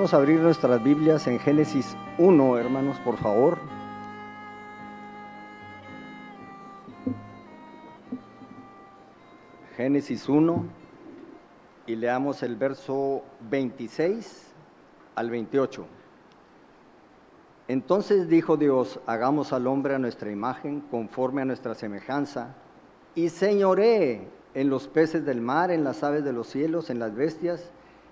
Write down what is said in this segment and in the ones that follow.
Podemos abrir nuestras Biblias en Génesis 1, hermanos, por favor. Génesis 1 y leamos el verso 26 al 28. Entonces dijo Dios, hagamos al hombre a nuestra imagen, conforme a nuestra semejanza, y señoré en los peces del mar, en las aves de los cielos, en las bestias,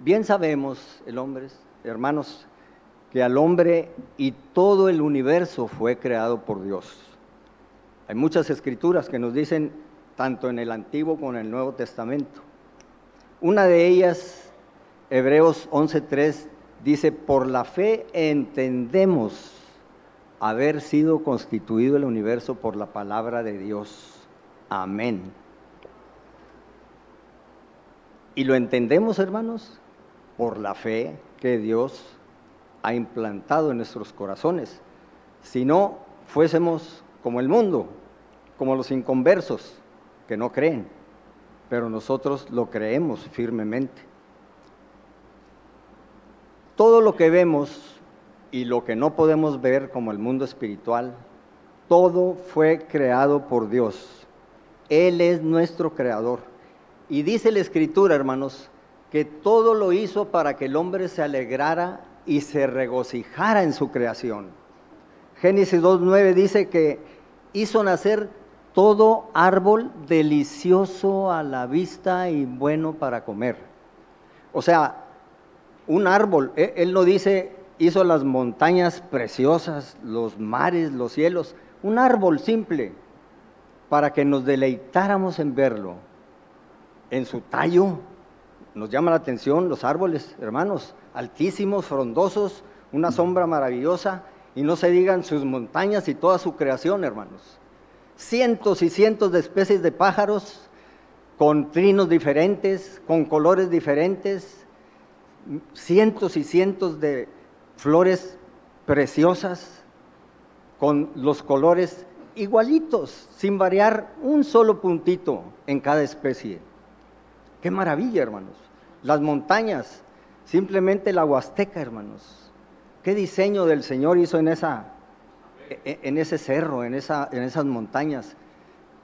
Bien sabemos, el hombre, hermanos, que al hombre y todo el universo fue creado por Dios. Hay muchas escrituras que nos dicen, tanto en el Antiguo como en el Nuevo Testamento. Una de ellas, Hebreos 11.3, dice, por la fe entendemos haber sido constituido el universo por la palabra de Dios. Amén. Y lo entendemos, hermanos, por la fe que Dios ha implantado en nuestros corazones. Si no, fuésemos como el mundo, como los inconversos, que no creen, pero nosotros lo creemos firmemente. Todo lo que vemos y lo que no podemos ver como el mundo espiritual, todo fue creado por Dios. Él es nuestro creador. Y dice la escritura, hermanos, que todo lo hizo para que el hombre se alegrara y se regocijara en su creación. Génesis 2.9 dice que hizo nacer todo árbol delicioso a la vista y bueno para comer. O sea, un árbol, e, él no dice hizo las montañas preciosas, los mares, los cielos, un árbol simple para que nos deleitáramos en verlo, en su tallo, nos llama la atención los árboles, hermanos, altísimos, frondosos, una sombra maravillosa, y no se digan sus montañas y toda su creación, hermanos. Cientos y cientos de especies de pájaros con trinos diferentes, con colores diferentes, cientos y cientos de flores preciosas, con los colores igualitos, sin variar un solo puntito en cada especie. Qué maravilla, hermanos. Las montañas, simplemente la Huasteca, hermanos. Qué diseño del Señor hizo en, esa, e, en ese cerro, en, esa, en esas montañas.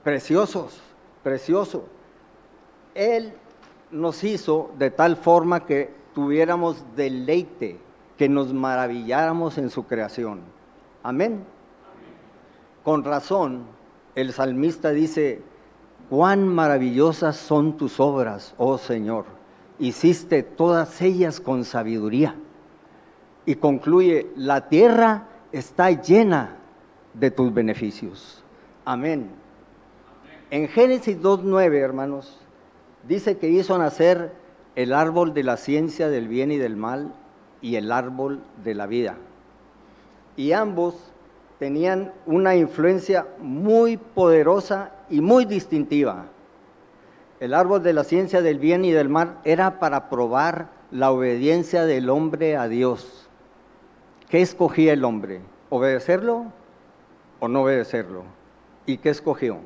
Preciosos, precioso. Él nos hizo de tal forma que tuviéramos deleite, que nos maravilláramos en su creación. Amén. Con razón, el salmista dice, cuán maravillosas son tus obras, oh Señor. Hiciste todas ellas con sabiduría. Y concluye, la tierra está llena de tus beneficios. Amén. En Génesis 2.9, hermanos, dice que hizo nacer el árbol de la ciencia del bien y del mal y el árbol de la vida. Y ambos tenían una influencia muy poderosa y muy distintiva. El árbol de la ciencia del bien y del mal era para probar la obediencia del hombre a Dios. ¿Qué escogía el hombre? ¿Obedecerlo o no obedecerlo? ¿Y qué escogió?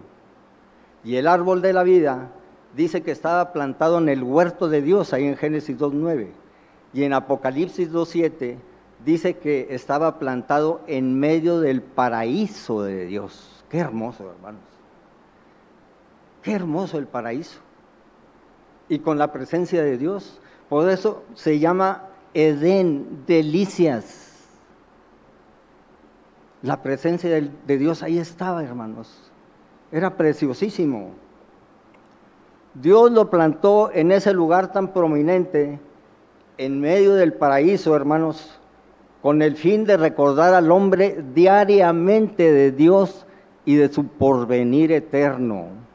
Y el árbol de la vida dice que estaba plantado en el huerto de Dios, ahí en Génesis 2.9. Y en Apocalipsis 2.7 dice que estaba plantado en medio del paraíso de Dios. Qué hermoso, hermanos. Qué hermoso el paraíso. Y con la presencia de Dios. Por eso se llama Edén, delicias. La presencia de Dios ahí estaba, hermanos. Era preciosísimo. Dios lo plantó en ese lugar tan prominente, en medio del paraíso, hermanos, con el fin de recordar al hombre diariamente de Dios y de su porvenir eterno.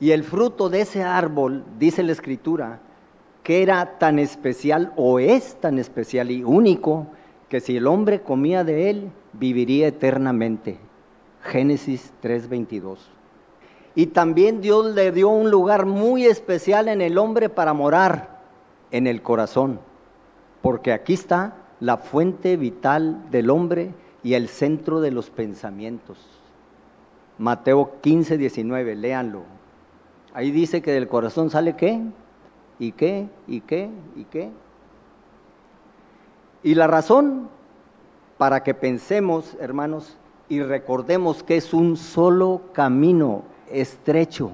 Y el fruto de ese árbol, dice la escritura, que era tan especial o es tan especial y único que si el hombre comía de él, viviría eternamente. Génesis 3:22. Y también Dios le dio un lugar muy especial en el hombre para morar, en el corazón, porque aquí está la fuente vital del hombre y el centro de los pensamientos. Mateo 15, 19, léanlo. Ahí dice que del corazón sale qué, y qué, y qué, y qué. Y la razón para que pensemos, hermanos, y recordemos que es un solo camino estrecho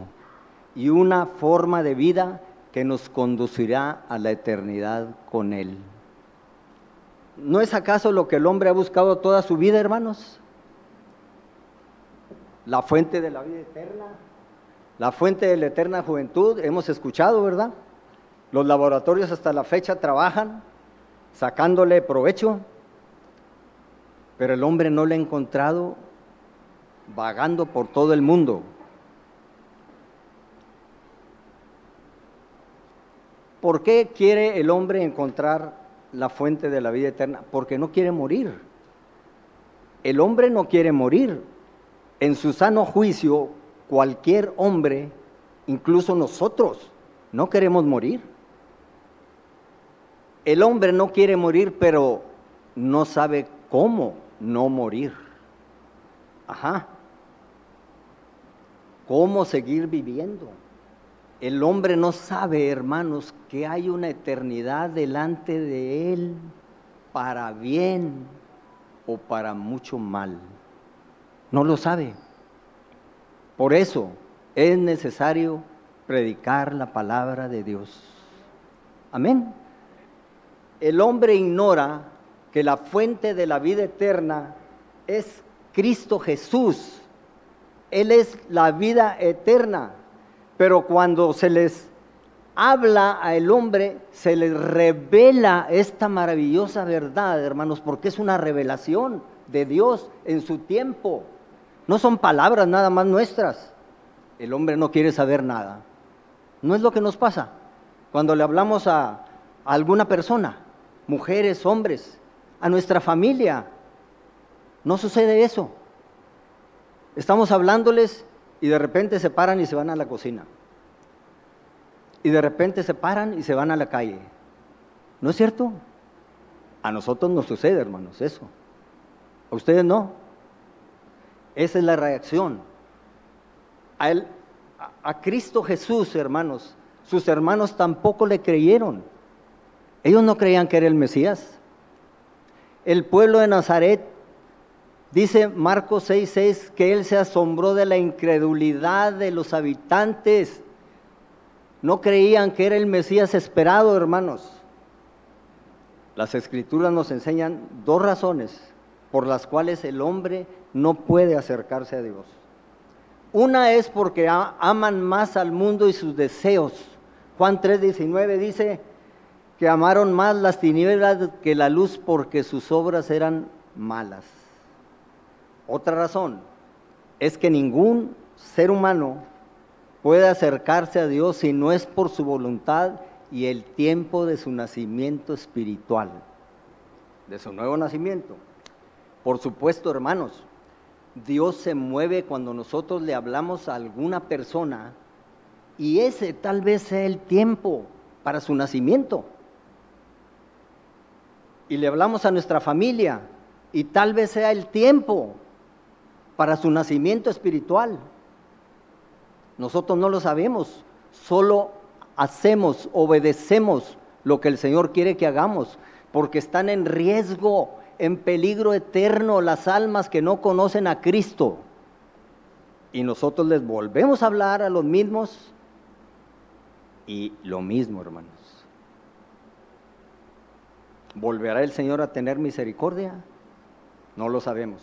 y una forma de vida que nos conducirá a la eternidad con Él. ¿No es acaso lo que el hombre ha buscado toda su vida, hermanos? La fuente de la vida eterna, la fuente de la eterna juventud, hemos escuchado, ¿verdad? Los laboratorios hasta la fecha trabajan sacándole provecho, pero el hombre no le ha encontrado vagando por todo el mundo. ¿Por qué quiere el hombre encontrar la fuente de la vida eterna? Porque no quiere morir. El hombre no quiere morir. En su sano juicio, cualquier hombre, incluso nosotros, no queremos morir. El hombre no quiere morir, pero no sabe cómo no morir. Ajá. ¿Cómo seguir viviendo? El hombre no sabe, hermanos, que hay una eternidad delante de él para bien o para mucho mal. No lo sabe. Por eso es necesario predicar la palabra de Dios. Amén. El hombre ignora que la fuente de la vida eterna es Cristo Jesús. Él es la vida eterna. Pero cuando se les habla al hombre, se les revela esta maravillosa verdad, hermanos, porque es una revelación de Dios en su tiempo. No son palabras nada más nuestras. El hombre no quiere saber nada. No es lo que nos pasa cuando le hablamos a, alguna persona, mujeres, hombres, a nuestra familia. No sucede eso. Estamos hablándoles y de repente se paran y se van a la cocina. Y de repente se paran y se van a la calle. ¿No es cierto? A nosotros nos sucede, hermanos, eso. A ustedes no. Esa es la reacción. A, él, a Cristo Jesús, hermanos, sus hermanos tampoco le creyeron. Ellos no creían que era el Mesías. El pueblo de Nazaret Dice Marcos 6:6 que él se asombró de la incredulidad de los habitantes. No creían que era el Mesías esperado, hermanos. Las escrituras nos enseñan dos razones por las cuales el hombre no puede acercarse a Dios. Una es porque aman más al mundo y sus deseos. Juan 3:19 dice que amaron más las tinieblas que la luz porque sus obras eran malas. Otra razón es que ningún ser humano puede acercarse a Dios si no es por su voluntad y el tiempo de su nacimiento espiritual, de su nuevo nacimiento. Por supuesto, hermanos, Dios se mueve cuando nosotros le hablamos a alguna persona y ese tal vez sea el tiempo para su nacimiento. Y le hablamos a nuestra familia y tal vez sea el tiempo para su nacimiento espiritual. Nosotros no lo sabemos, solo hacemos, obedecemos lo que el Señor quiere que hagamos, porque están en riesgo, en peligro eterno las almas que no conocen a Cristo. Y nosotros les volvemos a hablar a los mismos y lo mismo, hermanos. ¿Volverá el Señor a tener misericordia? No lo sabemos.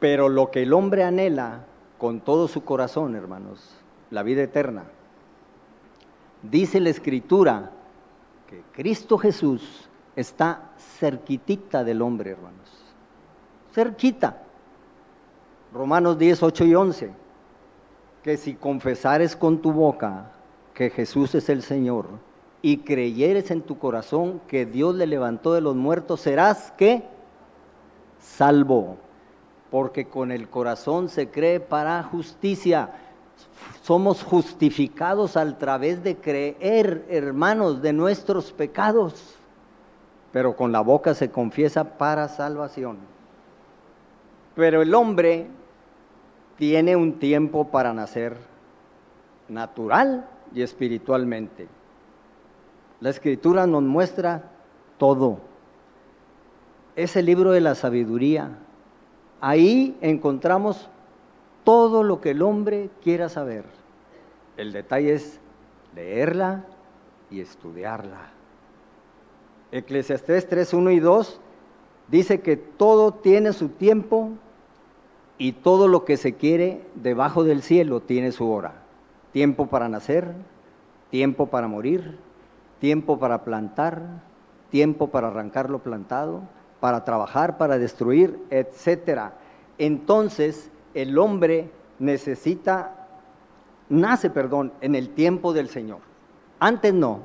Pero lo que el hombre anhela con todo su corazón, hermanos, la vida eterna, dice la escritura que Cristo Jesús está cerquitita del hombre, hermanos. Cerquita. Romanos 10, 8 y 11. Que si confesares con tu boca que Jesús es el Señor y creyeres en tu corazón que Dios le levantó de los muertos, serás que salvo. Porque con el corazón se cree para justicia. Somos justificados a través de creer, hermanos, de nuestros pecados. Pero con la boca se confiesa para salvación. Pero el hombre tiene un tiempo para nacer natural y espiritualmente. La escritura nos muestra todo. Es el libro de la sabiduría. Ahí encontramos todo lo que el hombre quiera saber. El detalle es leerla y estudiarla. Eclesiastés 3, 1 y 2 dice que todo tiene su tiempo y todo lo que se quiere debajo del cielo tiene su hora. Tiempo para nacer, tiempo para morir, tiempo para plantar, tiempo para arrancar lo plantado, para trabajar, para destruir, etc. Entonces el hombre necesita, nace, perdón, en el tiempo del Señor. Antes no.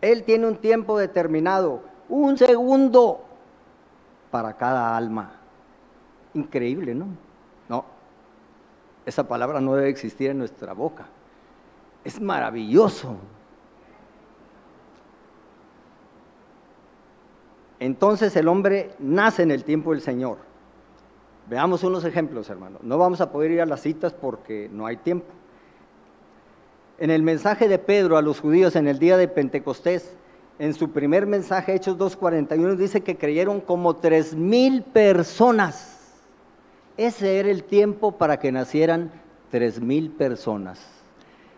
Él tiene un tiempo determinado, un segundo para cada alma. Increíble, ¿no? No, esa palabra no debe existir en nuestra boca. Es maravilloso. Entonces el hombre nace en el tiempo del Señor. Veamos unos ejemplos, hermanos. No vamos a poder ir a las citas porque no hay tiempo. En el mensaje de Pedro a los judíos en el día de Pentecostés, en su primer mensaje, Hechos 2.41, dice que creyeron como tres mil personas. Ese era el tiempo para que nacieran tres mil personas.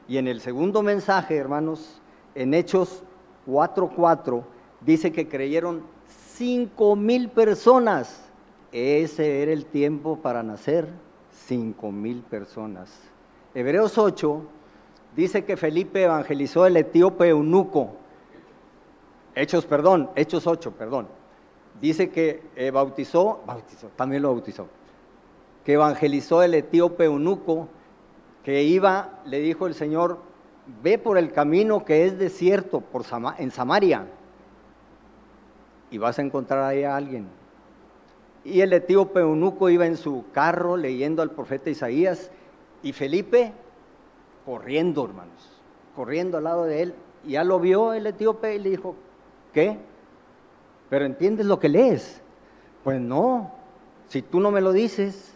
Y en el segundo mensaje, hermanos, en Hechos 4.4, dice que creyeron cinco mil personas. Ese era el tiempo para nacer cinco mil personas. Hebreos 8 dice que Felipe evangelizó el etíope eunuco. Hechos, perdón, Hechos 8, perdón. Dice que eh, bautizó, bautizó, también lo bautizó que evangelizó el etíope eunuco, que iba, le dijo el Señor, ve por el camino que es desierto en Samaria y vas a encontrar ahí a alguien. Y el etíope eunuco iba en su carro leyendo al profeta Isaías y Felipe corriendo, hermanos, corriendo al lado de él. Y ya lo vio el etíope y le dijo, ¿qué? ¿Pero entiendes lo que lees? Pues no, si tú no me lo dices.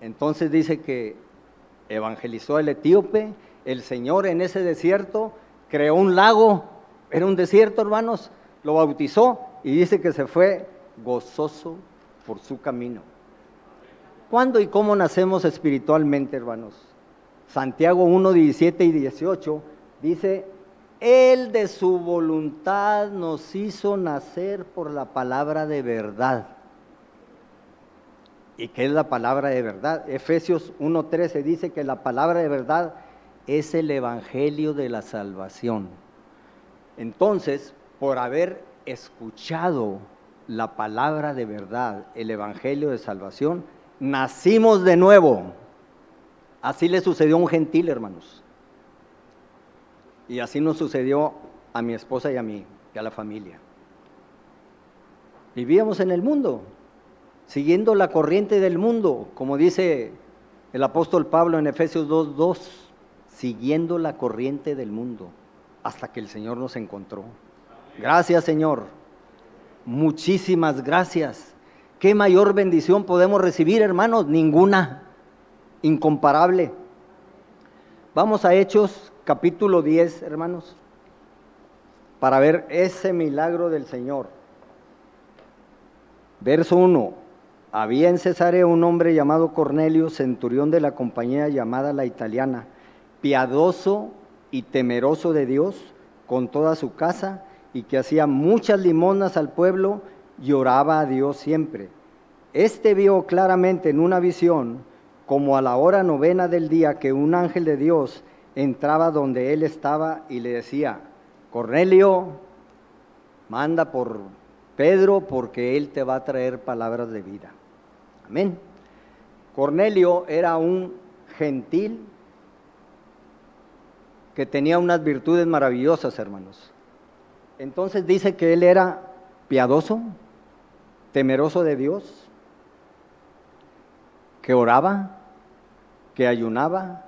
Entonces dice que evangelizó el etíope, el Señor en ese desierto creó un lago, era un desierto hermanos, lo bautizó y dice que se fue gozoso por su camino. ¿Cuándo y cómo nacemos espiritualmente hermanos? Santiago 1, 17 y 18 dice, Él de su voluntad nos hizo nacer por la palabra de verdad ¿Y qué es la palabra de verdad? Efesios 1.13 dice que la palabra de verdad es el evangelio de la salvación. Entonces, por haber escuchado la palabra de verdad, el evangelio de salvación, nacimos de nuevo. Así le sucedió a un gentil, hermanos. Y así nos sucedió a mi esposa y a mí, y a la familia. Vivíamos en el mundo, siguiendo la corriente del mundo, como dice el apóstol Pablo en Efesios 2.2, siguiendo la corriente del mundo, hasta que el Señor nos encontró. Gracias Señor, muchísimas gracias. ¿Qué mayor bendición podemos recibir, hermanos? Ninguna, incomparable. Vamos a Hechos capítulo 10, hermanos, para ver ese milagro del Señor. Verso 1. Había en Cesarea un hombre llamado Cornelio, centurión de la compañía llamada la italiana, piadoso y temeroso de Dios con toda su casa y que hacía muchas limonas al pueblo y oraba a Dios siempre. Este vio claramente en una visión, como a la hora novena del día, que un ángel de Dios entraba donde él estaba y le decía, Cornelio, manda por Pedro porque él te va a traer palabras de vida. Amén. Cornelio era un gentil que tenía unas virtudes maravillosas, hermanos. Entonces dice que él era piadoso, temeroso de Dios, que oraba, que ayunaba,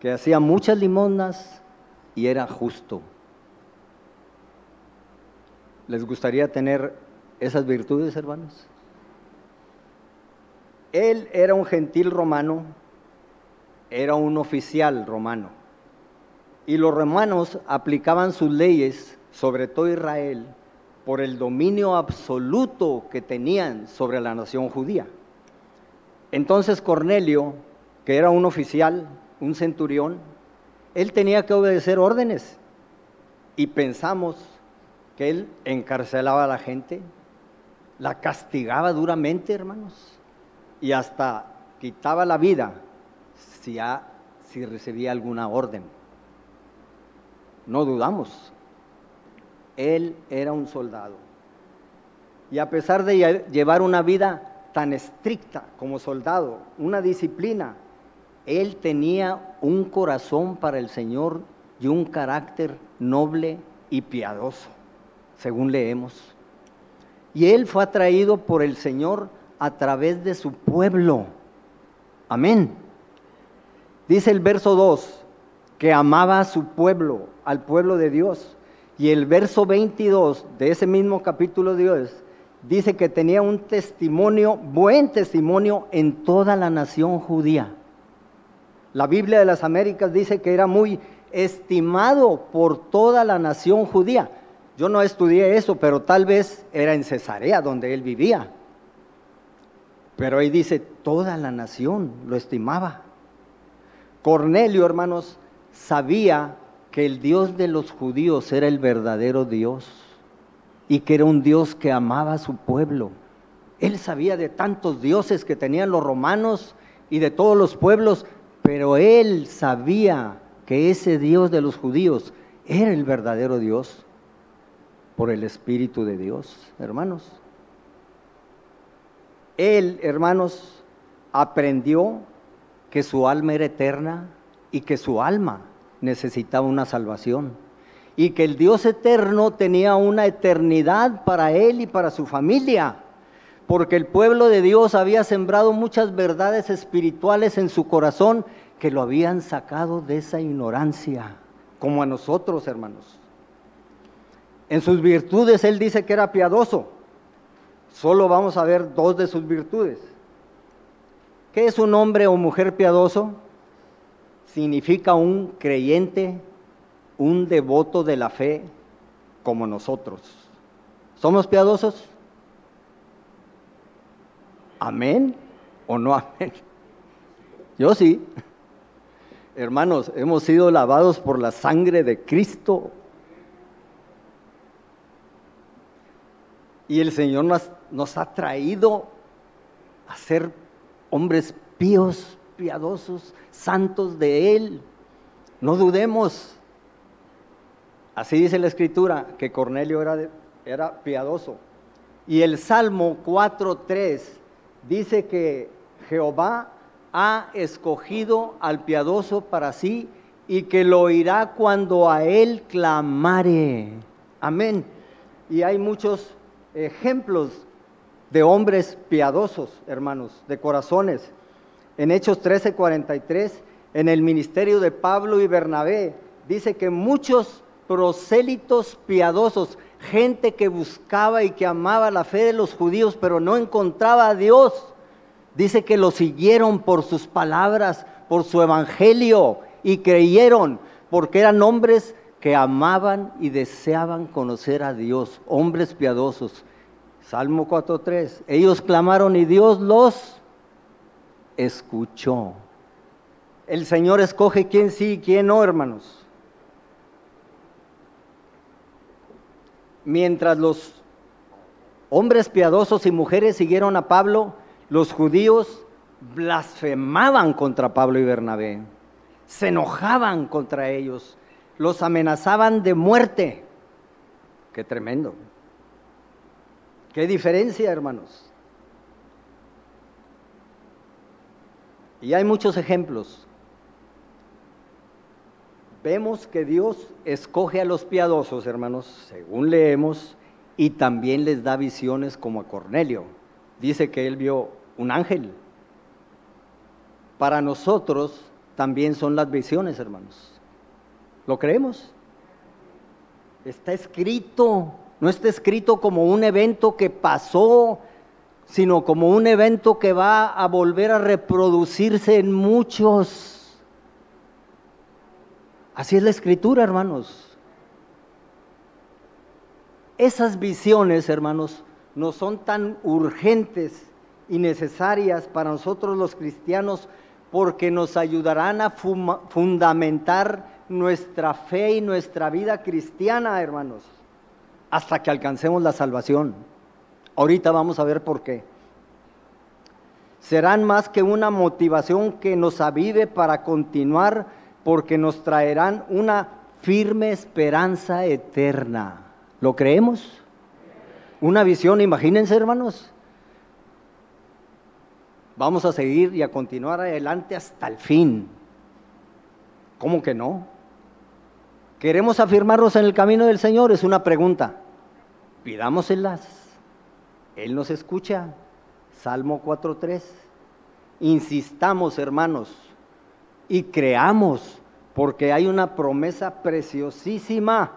que hacía muchas limonas y era justo. ¿Les gustaría tener esas virtudes, hermanos? Él era un gentil romano, era un oficial romano. Y los romanos aplicaban sus leyes, sobre todo Israel, por el dominio absoluto que tenían sobre la nación judía. Entonces Cornelio, que era un oficial, un centurión, él tenía que obedecer órdenes. Y pensamos que él encarcelaba a la gente, la castigaba duramente, hermanos, y hasta quitaba la vida si, recibía alguna orden. No dudamos. Él era un soldado. Y a pesar de llevar una vida tan estricta como soldado, una disciplina, él tenía un corazón para el Señor y un carácter noble y piadoso, según leemos. Y él fue atraído por el Señor a través de su pueblo. Amén. Dice el verso 2, que amaba a su pueblo, al pueblo de Dios. Y el verso 22 de ese mismo capítulo de Dios dice que tenía un testimonio, buen testimonio en toda la nación judía. La Biblia de las Américas dice que era muy estimado por toda la nación judía. Yo no estudié eso, pero tal vez era en Cesarea donde él vivía. Pero ahí dice, toda la nación lo estimaba. Cornelio, hermanos, sabía que el Dios de los judíos era el verdadero Dios y que era un Dios que amaba a su pueblo. Él sabía de tantos dioses que tenían los romanos y de todos los pueblos, pero él sabía que ese Dios de los judíos era el verdadero Dios por el Espíritu de Dios, hermanos. Él, hermanos, aprendió que su alma era eterna y que su alma necesitaba una salvación. Y que el Dios eterno tenía una eternidad para él y para su familia. Porque el pueblo de Dios había sembrado muchas verdades espirituales en su corazón que lo habían sacado de esa ignorancia, como a nosotros, hermanos. En sus virtudes él dice que era piadoso. Solo vamos a ver dos de sus virtudes. ¿Qué es un hombre o mujer piadoso? significa un creyente, un devoto de la fe como nosotros. ¿Somos piadosos? ¿Amén o no amén? Yo sí. Hermanos, hemos sido lavados por la sangre de Cristo. Y el Señor nos, ha traído a ser hombres píos, piadosos, santos de Él. No dudemos. Así dice la escritura, que Cornelio era, era piadoso. Y el Salmo 4.3 dice que Jehová ha escogido al piadoso para sí y que lo oirá cuando a él clamare. Amén. Y hay muchos ejemplos de hombres piadosos, hermanos, de corazones en Hechos 13:43, en el ministerio de Pablo y Bernabé, dice que muchos prosélitos piadosos, gente que buscaba y que amaba la fe de los judíos, pero no encontraba a Dios, dice que lo siguieron por sus palabras, por su evangelio, y creyeron, porque eran hombres que amaban y deseaban conocer a Dios, hombres piadosos. Salmo 4.3, ellos clamaron y Dios los escuchó. El Señor escoge quién sí y quién no, hermanos. Mientras los hombres piadosos y mujeres siguieron a Pablo, los judíos blasfemaban contra Pablo y Bernabé, se enojaban contra ellos, los amenazaban de muerte. Qué tremendo. Qué diferencia, hermanos. Y hay muchos ejemplos. Vemos que Dios escoge a los piadosos, hermanos, según leemos, y también les da visiones como a Cornelio. Dice que él vio un ángel. Para nosotros también son las visiones, hermanos. ¿Lo creemos? Está escrito, no está escrito como un evento que pasó, sino como un evento que va a volver a reproducirse en muchos. Así es la escritura, hermanos. Esas visiones, hermanos, no son tan urgentes y necesarias para nosotros los cristianos porque nos ayudarán a fundamentar nuestra fe y nuestra vida cristiana, hermanos, hasta que alcancemos la salvación. Ahorita vamos a ver por qué. Serán más que una motivación que nos avive para continuar porque nos traerán una firme esperanza eterna. ¿Lo creemos? Una visión, imagínense hermanos. Vamos a seguir y a continuar adelante hasta el fin. ¿Cómo que no? ¿Queremos afirmarnos en el camino del Señor? Es una pregunta. Pidámoselas. Él nos escucha. Salmo 4.3. Insistamos, hermanos, y creamos, porque hay una promesa preciosísima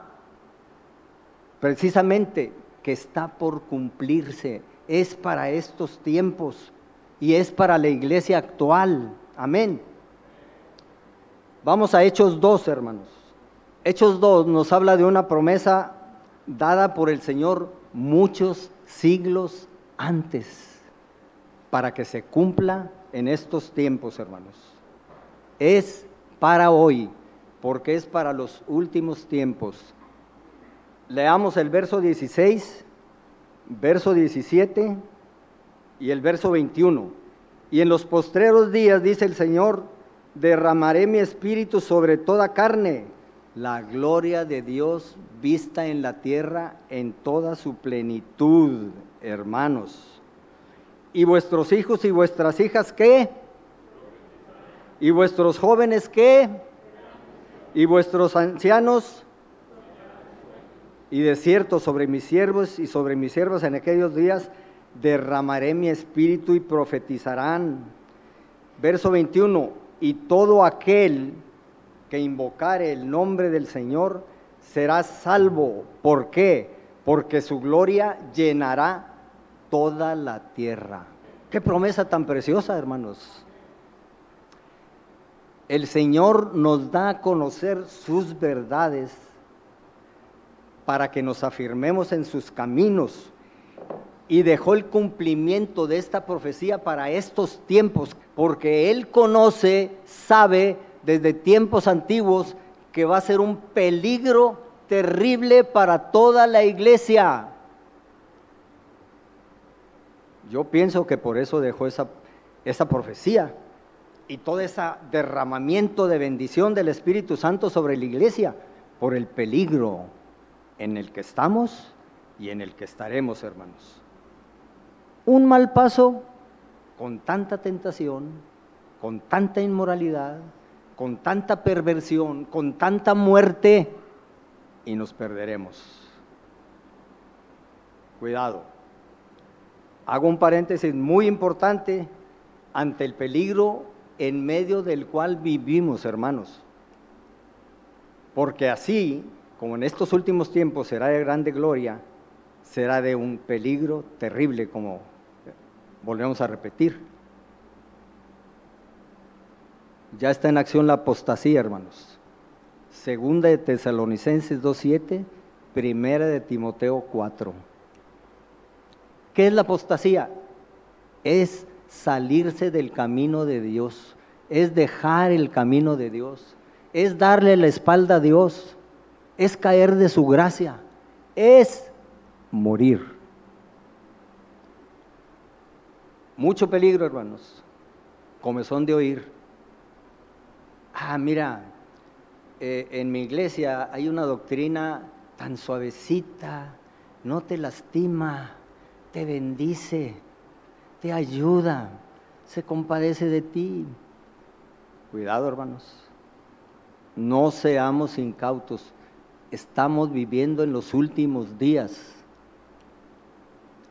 precisamente que está por cumplirse, es para estos tiempos y es para la iglesia actual. Amén. Vamos a Hechos 2, hermanos. Hechos 2 nos habla de una promesa dada por el Señor muchos siglos antes, para que se cumpla en estos tiempos, hermanos. Es para hoy, porque es para los últimos tiempos Leamos el verso 16, verso 17 y el verso 21. Y en los postreros días, dice el Señor, derramaré mi espíritu sobre toda carne, la gloria de Dios vista en la tierra en toda su plenitud, hermanos. ¿Y vuestros hijos y vuestras hijas qué? ¿Y vuestros jóvenes qué? ¿Y vuestros ancianos y de cierto sobre mis siervos y sobre mis siervas en aquellos días derramaré mi espíritu y profetizarán. Verso 21, y todo aquel que invocare el nombre del Señor será salvo. ¿Por qué? Porque su gloria llenará toda la tierra. Qué promesa tan preciosa, hermanos. El Señor nos da a conocer sus verdades para que nos afirmemos en sus caminos. Y dejó el cumplimiento de esta profecía para estos tiempos, porque Él conoce, sabe desde tiempos antiguos que va a ser un peligro terrible para toda la iglesia. Yo pienso que por eso dejó esa, esa profecía y todo ese derramamiento de bendición del Espíritu Santo sobre la iglesia por el peligro en el que estamos y en el que estaremos, hermanos. Un mal paso con tanta tentación, con tanta inmoralidad, con tanta perversión, con tanta muerte, y nos perderemos. Cuidado. Hago un paréntesis muy importante ante el peligro en medio del cual vivimos, hermanos. Porque así como en estos últimos tiempos será de grande gloria, será de un peligro terrible, como volvemos a repetir. Ya está en acción la apostasía, hermanos. Segunda de Tesalonicenses 2.7, primera de Timoteo 4. ¿Qué es la apostasía? Es salirse del camino de Dios, es dejar el camino de Dios, es darle la espalda a Dios, es caer de su gracia, es morir. Mucho peligro, hermanos. Comezón de oír. Ah, mira, eh, en mi iglesia hay una doctrina tan suavecita, no te lastima, te bendice, te ayuda, se compadece de ti. Cuidado, hermanos. no seamos incautos. Estamos viviendo en los últimos días.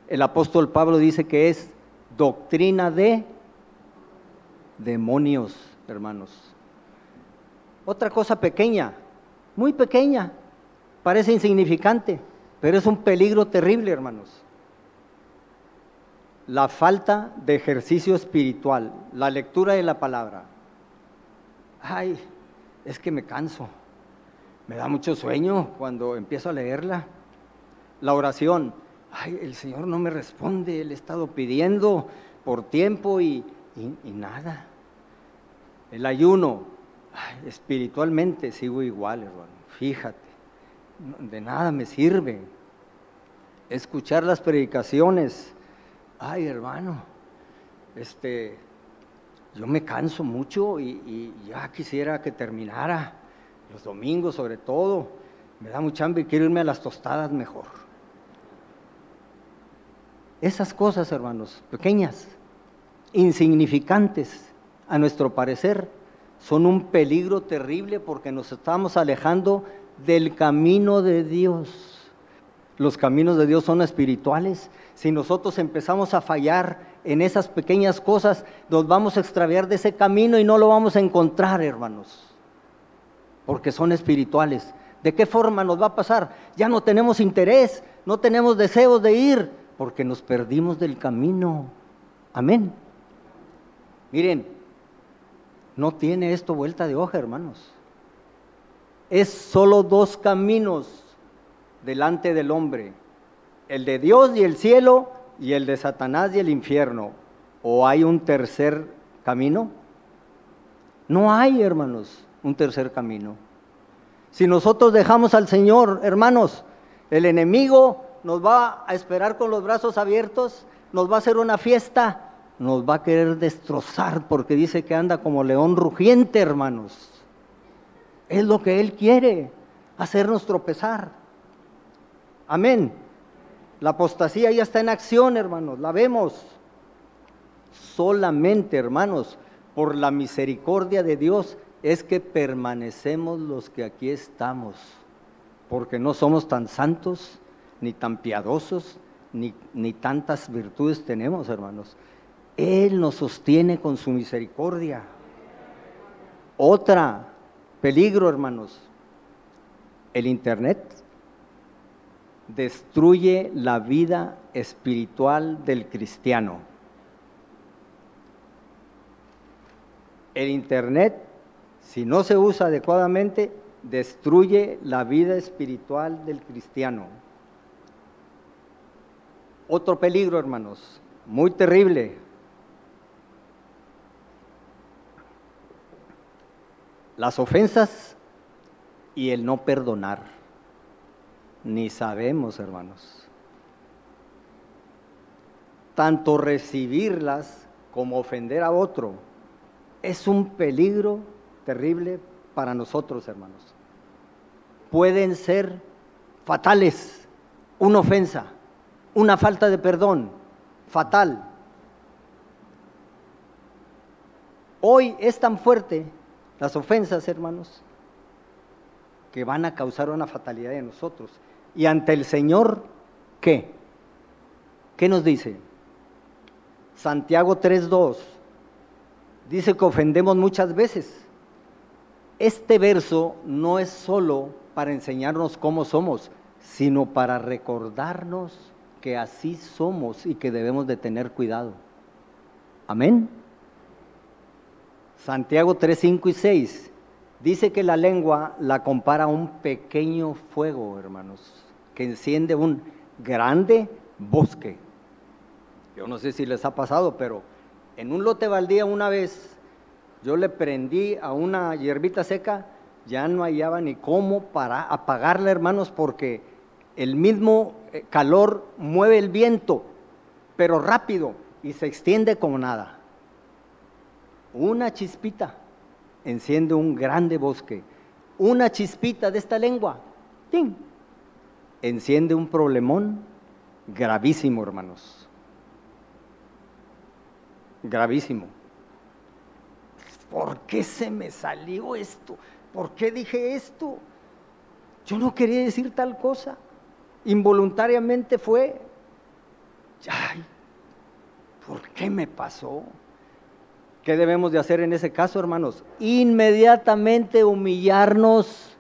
El apóstol Pablo dice que es doctrina de demonios, hermanos. Otra cosa pequeña, muy pequeña, parece insignificante, pero es un peligro terrible, hermanos. La falta de ejercicio espiritual, la lectura de la palabra. Ay, es que me canso, me da mucho sueño cuando empiezo a leerla. La oración, ay, el Señor no me responde, le he estado pidiendo por tiempo y, nada. El ayuno, espiritualmente sigo igual, hermano, fíjate, de nada me sirve. Escuchar las predicaciones, ay, hermano, este, yo me canso mucho y, y ya quisiera que terminara, los domingos sobre todo, me da mucha hambre y quiero irme a las tostadas mejor. Esas cosas, hermanos, pequeñas, insignificantes, a nuestro parecer, son un peligro terrible porque nos estamos alejando del camino de Dios. Los caminos de Dios son espirituales. Si nosotros empezamos a fallar en esas pequeñas cosas, nos vamos a extraviar de ese camino y no lo vamos a encontrar, hermanos, porque son espirituales. ¿De qué forma nos va a pasar? Ya no tenemos interés, no tenemos deseos de ir, porque nos perdimos del camino. Amén. Miren, no tiene esto vuelta de hoja, hermanos. Es solo dos caminos delante del hombre, el de Dios y el cielo y el de Satanás y el infierno. ¿O hay un tercer camino? No hay, hermanos, un tercer camino. Si nosotros dejamos al Señor, hermanos, el enemigo nos va a esperar con los brazos abiertos, nos va a hacer una fiesta, nos va a querer destrozar porque dice que anda como león rugiente, hermanos. Es lo que Él quiere, hacernos tropezar. Amén. La apostasía ya está en acción, hermanos, la vemos. Solamente, hermanos, por la misericordia de Dios es que permanecemos los que aquí estamos, porque no somos tan santos, ni tan piadosos, ni, ni tantas virtudes tenemos, hermanos. Él nos sostiene con su misericordia. Otra peligro, hermanos, el Internet destruye la vida espiritual del cristiano. El Internet, si no se usa adecuadamente, destruye la vida espiritual del cristiano. Otro peligro, hermanos, muy terrible. Las ofensas y el no perdonar. Ni sabemos, hermanos. Tanto recibirlas como ofender a otro es un peligro terrible para nosotros, hermanos. Pueden ser fatales, una ofensa una falta de perdón fatal. Hoy es tan fuerte las ofensas, hermanos, que van a causar una fatalidad en nosotros. Y ante el Señor, ¿qué? ¿Qué nos dice? Santiago 3.2 dice que ofendemos muchas veces. Este verso no es solo para enseñarnos cómo somos, sino para recordarnos que así somos y que debemos de tener cuidado. Amén. Santiago 3, 5 y 6 dice que la lengua la compara a un pequeño fuego, hermanos, que enciende un grande bosque. Yo no sé si les ha pasado, pero en un lote baldía una vez yo le prendí a una hierbita seca, ya no hallaba ni cómo para apagarla, hermanos, porque el mismo eh, calor mueve el viento, pero rápido y se extiende como nada. Una chispita enciende un grande bosque. Una chispita de esta lengua, ¡ting! Enciende un problemón gravísimo, hermanos. Gravísimo. ¿Por qué se me salió esto? ¿por qué dije esto? Yo no quería decir tal cosa. Involuntariamente fue, ay, ¿por qué me pasó? ¿Qué debemos de hacer en ese caso, hermanos? Inmediatamente humillarnos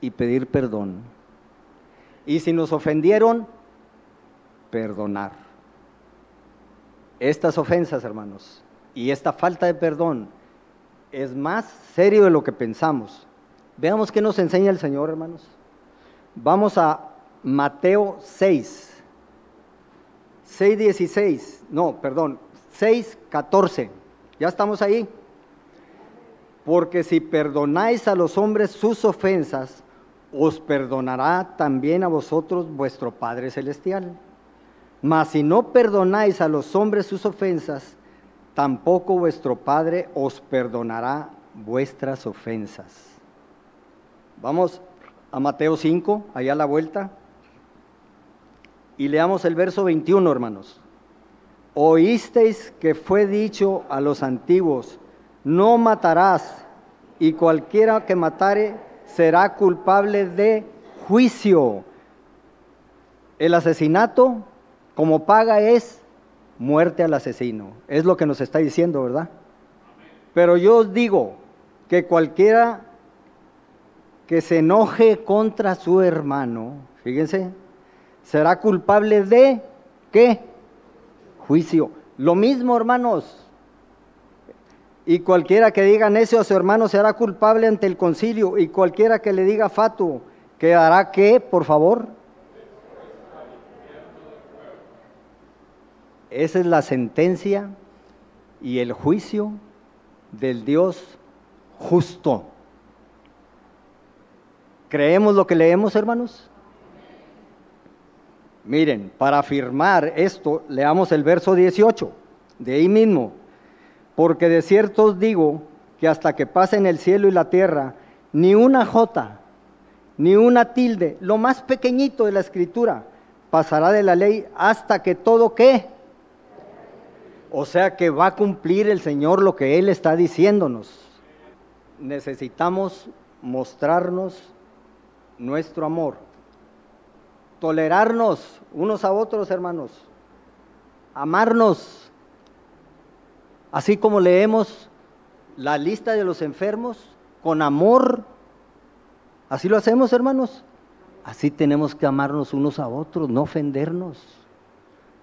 y pedir perdón. Y si nos ofendieron, perdonar. Estas ofensas, hermanos, y esta falta de perdón es más serio de lo que pensamos. Veamos qué nos enseña el Señor, hermanos. Vamos a Mateo 6. 6.16, no, perdón, 6.14. ¿Ya estamos ahí? Porque si perdonáis a los hombres sus ofensas, os perdonará también a vosotros vuestro Padre Celestial. Mas si no perdonáis a los hombres sus ofensas, tampoco vuestro Padre os perdonará vuestras ofensas. Vamos a Mateo 5, allá a la vuelta, y leamos el verso 21, hermanos. Oísteis que fue dicho a los antiguos, no matarás, y cualquiera que matare será culpable de juicio. El asesinato como paga es muerte al asesino. Es lo que nos está diciendo, ¿verdad? Pero yo os digo que cualquiera que se enoje contra su hermano, fíjense, será culpable de qué? Juicio. Lo mismo, hermanos. Y cualquiera que diga necio a su hermano será culpable ante el concilio. Y cualquiera que le diga fatuo, ¿quedará qué, por favor? Esa es la sentencia y el juicio del Dios justo. ¿Creemos lo que leemos, hermanos? Miren, para afirmar esto, leamos el verso 18, de ahí mismo. Porque de cierto os digo que hasta que pasen el cielo y la tierra, ni una jota, ni una tilde, lo más pequeñito de la escritura, pasará de la ley hasta que todo qué. O sea que va a cumplir el Señor lo que Él está diciéndonos. Necesitamos mostrarnos nuestro amor, tolerarnos unos a otros, hermanos, amarnos, Así como leemos la lista de los enfermos con amor, así lo hacemos, hermanos. Así tenemos que amarnos unos a otros, no ofendernos,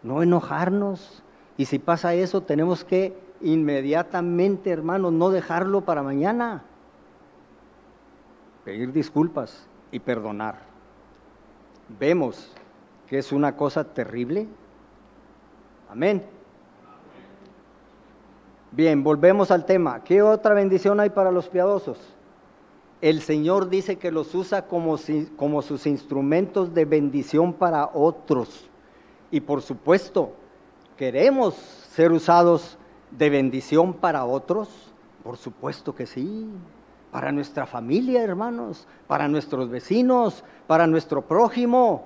no enojarnos. Y si pasa eso, tenemos que inmediatamente, hermanos, no dejarlo para mañana. Pedir disculpas y perdonar. Vemos que es una cosa terrible. Amén. Bien, volvemos al tema. ¿Qué otra bendición hay para los piadosos? El Señor dice que los usa como, sus instrumentos de bendición para otros. Y por supuesto, queremos ser usados de bendición para otros. Por supuesto que sí. Para nuestra familia, hermanos, para nuestros vecinos, para nuestro prójimo.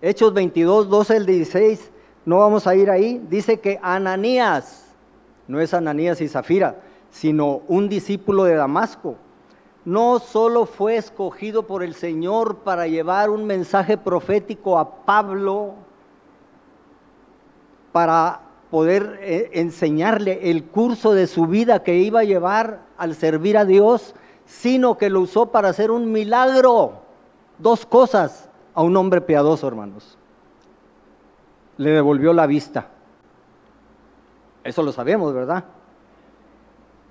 Hechos 22, 12 al 16, no vamos a ir ahí. Dice que Ananías, no es Ananías y Zafira, sino un discípulo de Damasco. No solo fue escogido por el Señor para llevar un mensaje profético a Pablo, para poder eh, enseñarle el curso de su vida que iba a llevar al servir a Dios, sino que lo usó para hacer un milagro. Dos cosas a un hombre piadoso, hermanos. Le devolvió la vista eso lo sabemos, ¿verdad?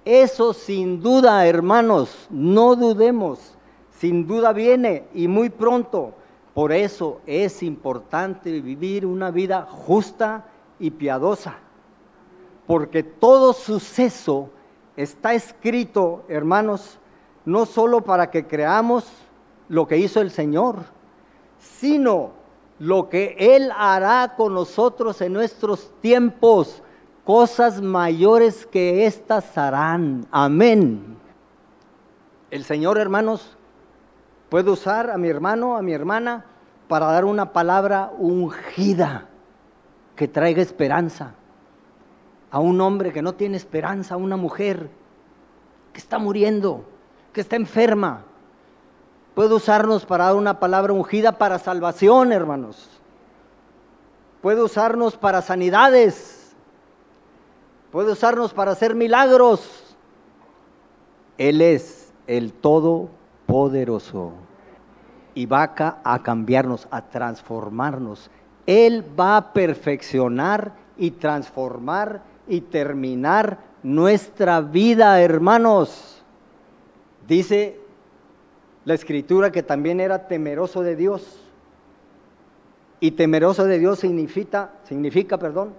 Eso sin duda, hermanos, no dudemos, sin duda viene y muy pronto. Por eso es importante vivir una vida justa y piadosa, porque todo suceso está escrito, hermanos, no solo para que creamos lo que hizo el Señor, sino lo que Él hará con nosotros en nuestros tiempos cosas mayores que éstas harán. Amén. El Señor, hermanos, puede usar a mi hermano, a mi hermana, para dar una palabra ungida que traiga esperanza. A un hombre que no tiene esperanza, a una mujer que está muriendo. que está enferma. Puede usarnos para dar una palabra ungida para salvación, hermanos. Puede usarnos para sanidades. Puede usarnos para hacer milagros. Él es el Todopoderoso. Y va a cambiarnos, a transformarnos. Él va a perfeccionar y transformar y terminar nuestra vida, hermanos. Dice la escritura que también era temeroso de Dios. Y temeroso de Dios significa, significa, perdón,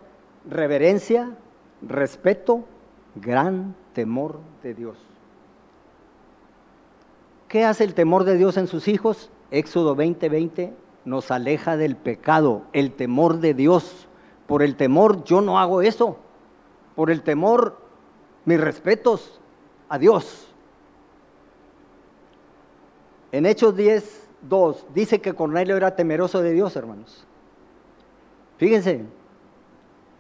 reverencia, respeto, gran temor de Dios. ¿Qué hace el temor de Dios en sus hijos? Éxodo 20:20 20, nos aleja del pecado, el temor de Dios. Por el temor yo no hago eso. Por el temor, mis respetos a Dios. En Hechos 10, 2 dice que Cornelio era temeroso de Dios, hermanos. Fíjense,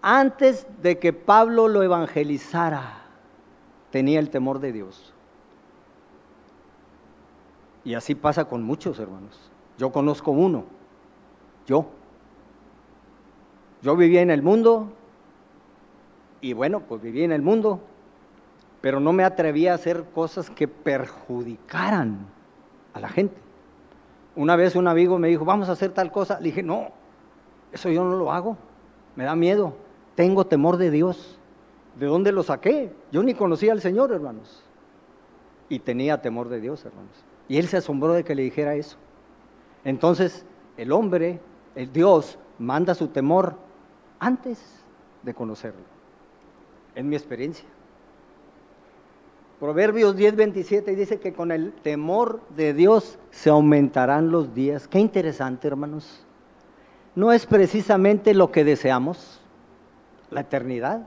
antes de que Pablo lo evangelizara, tenía el temor de Dios. Y así pasa con muchos, hermanos. Yo conozco uno, yo. Yo vivía en el mundo y bueno, pues vivía en el mundo, pero no me atrevía a hacer cosas que perjudicaran a la gente. Una vez un amigo me dijo, vamos a hacer tal cosa. Le dije, no, eso yo no lo hago. Me da miedo. Tengo temor de Dios. ¿De dónde lo saqué? Yo ni conocía al Señor, hermanos. Y tenía temor de Dios, hermanos. Y él se asombró de que le dijera eso. Entonces, el hombre, el Dios, manda su temor antes de conocerlo. En mi experiencia. Proverbios 10, 27 dice que con el temor de Dios se aumentarán los días. Qué interesante, hermanos. No es precisamente lo que deseamos, la eternidad,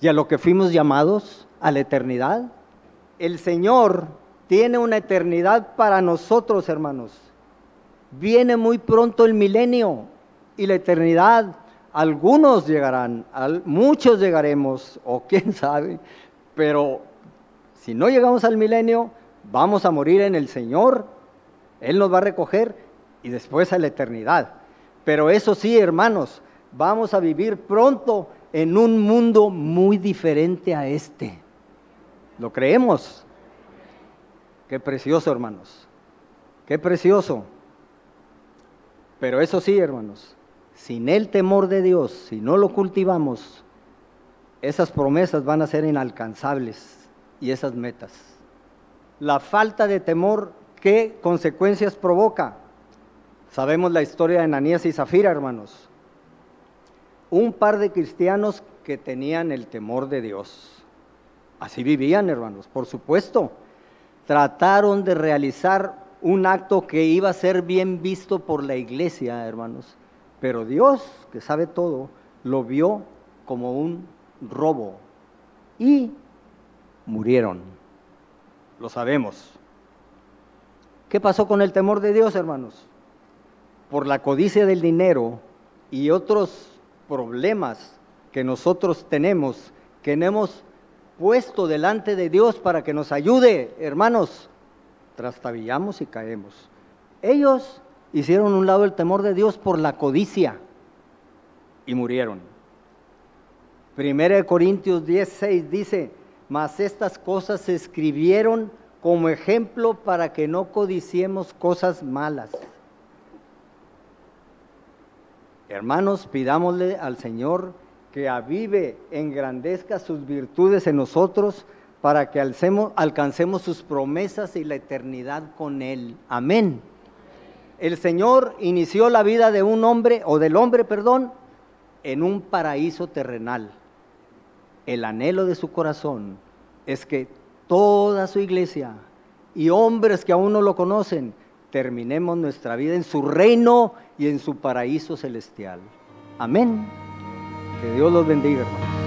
y a lo que fuimos llamados, a la eternidad. El Señor tiene una eternidad para nosotros, hermanos. Viene muy pronto el milenio y la eternidad. Algunos llegarán, muchos llegaremos, o quién sabe, pero si no llegamos al milenio, vamos a morir en el Señor, Él nos va a recoger y después a la eternidad. Pero eso sí, hermanos, vamos a vivir pronto en un mundo muy diferente a este. ¿Lo creemos? Qué precioso, hermanos. Qué precioso. Pero eso sí, hermanos, sin el temor de Dios, si no lo cultivamos, esas promesas van a ser inalcanzables y esas metas. La falta de temor, ¿qué consecuencias provoca? Sabemos la historia de Ananías y Zafira, hermanos. Un par de cristianos que tenían el temor de Dios. Así vivían, hermanos, por supuesto. Trataron de realizar un acto que iba a ser bien visto por la iglesia, hermanos. Pero Dios, que sabe todo, lo vio como un robo y murieron. Lo sabemos. ¿Qué pasó con el temor de Dios, hermanos? Por la codicia del dinero y otros problemas que nosotros tenemos, que hemos puesto delante de Dios para que nos ayude, hermanos, trastabillamos y caemos. Ellos hicieron un lado el temor de Dios por la codicia y murieron. Primera de Corintios 10, dice, mas estas cosas se escribieron como ejemplo para que no codiciemos cosas malas. Hermanos, pidámosle al Señor que avive, engrandezca sus virtudes en nosotros para que alcancemos sus promesas y la eternidad con Él. Amén. El Señor inició la vida de un hombre, o del hombre, perdón, en un paraíso terrenal el anhelo de su corazón es que toda su iglesia y hombres que aún no lo conocen, terminemos nuestra vida en su reino y en su paraíso celestial. Amén. Que Dios los bendiga, hermanos.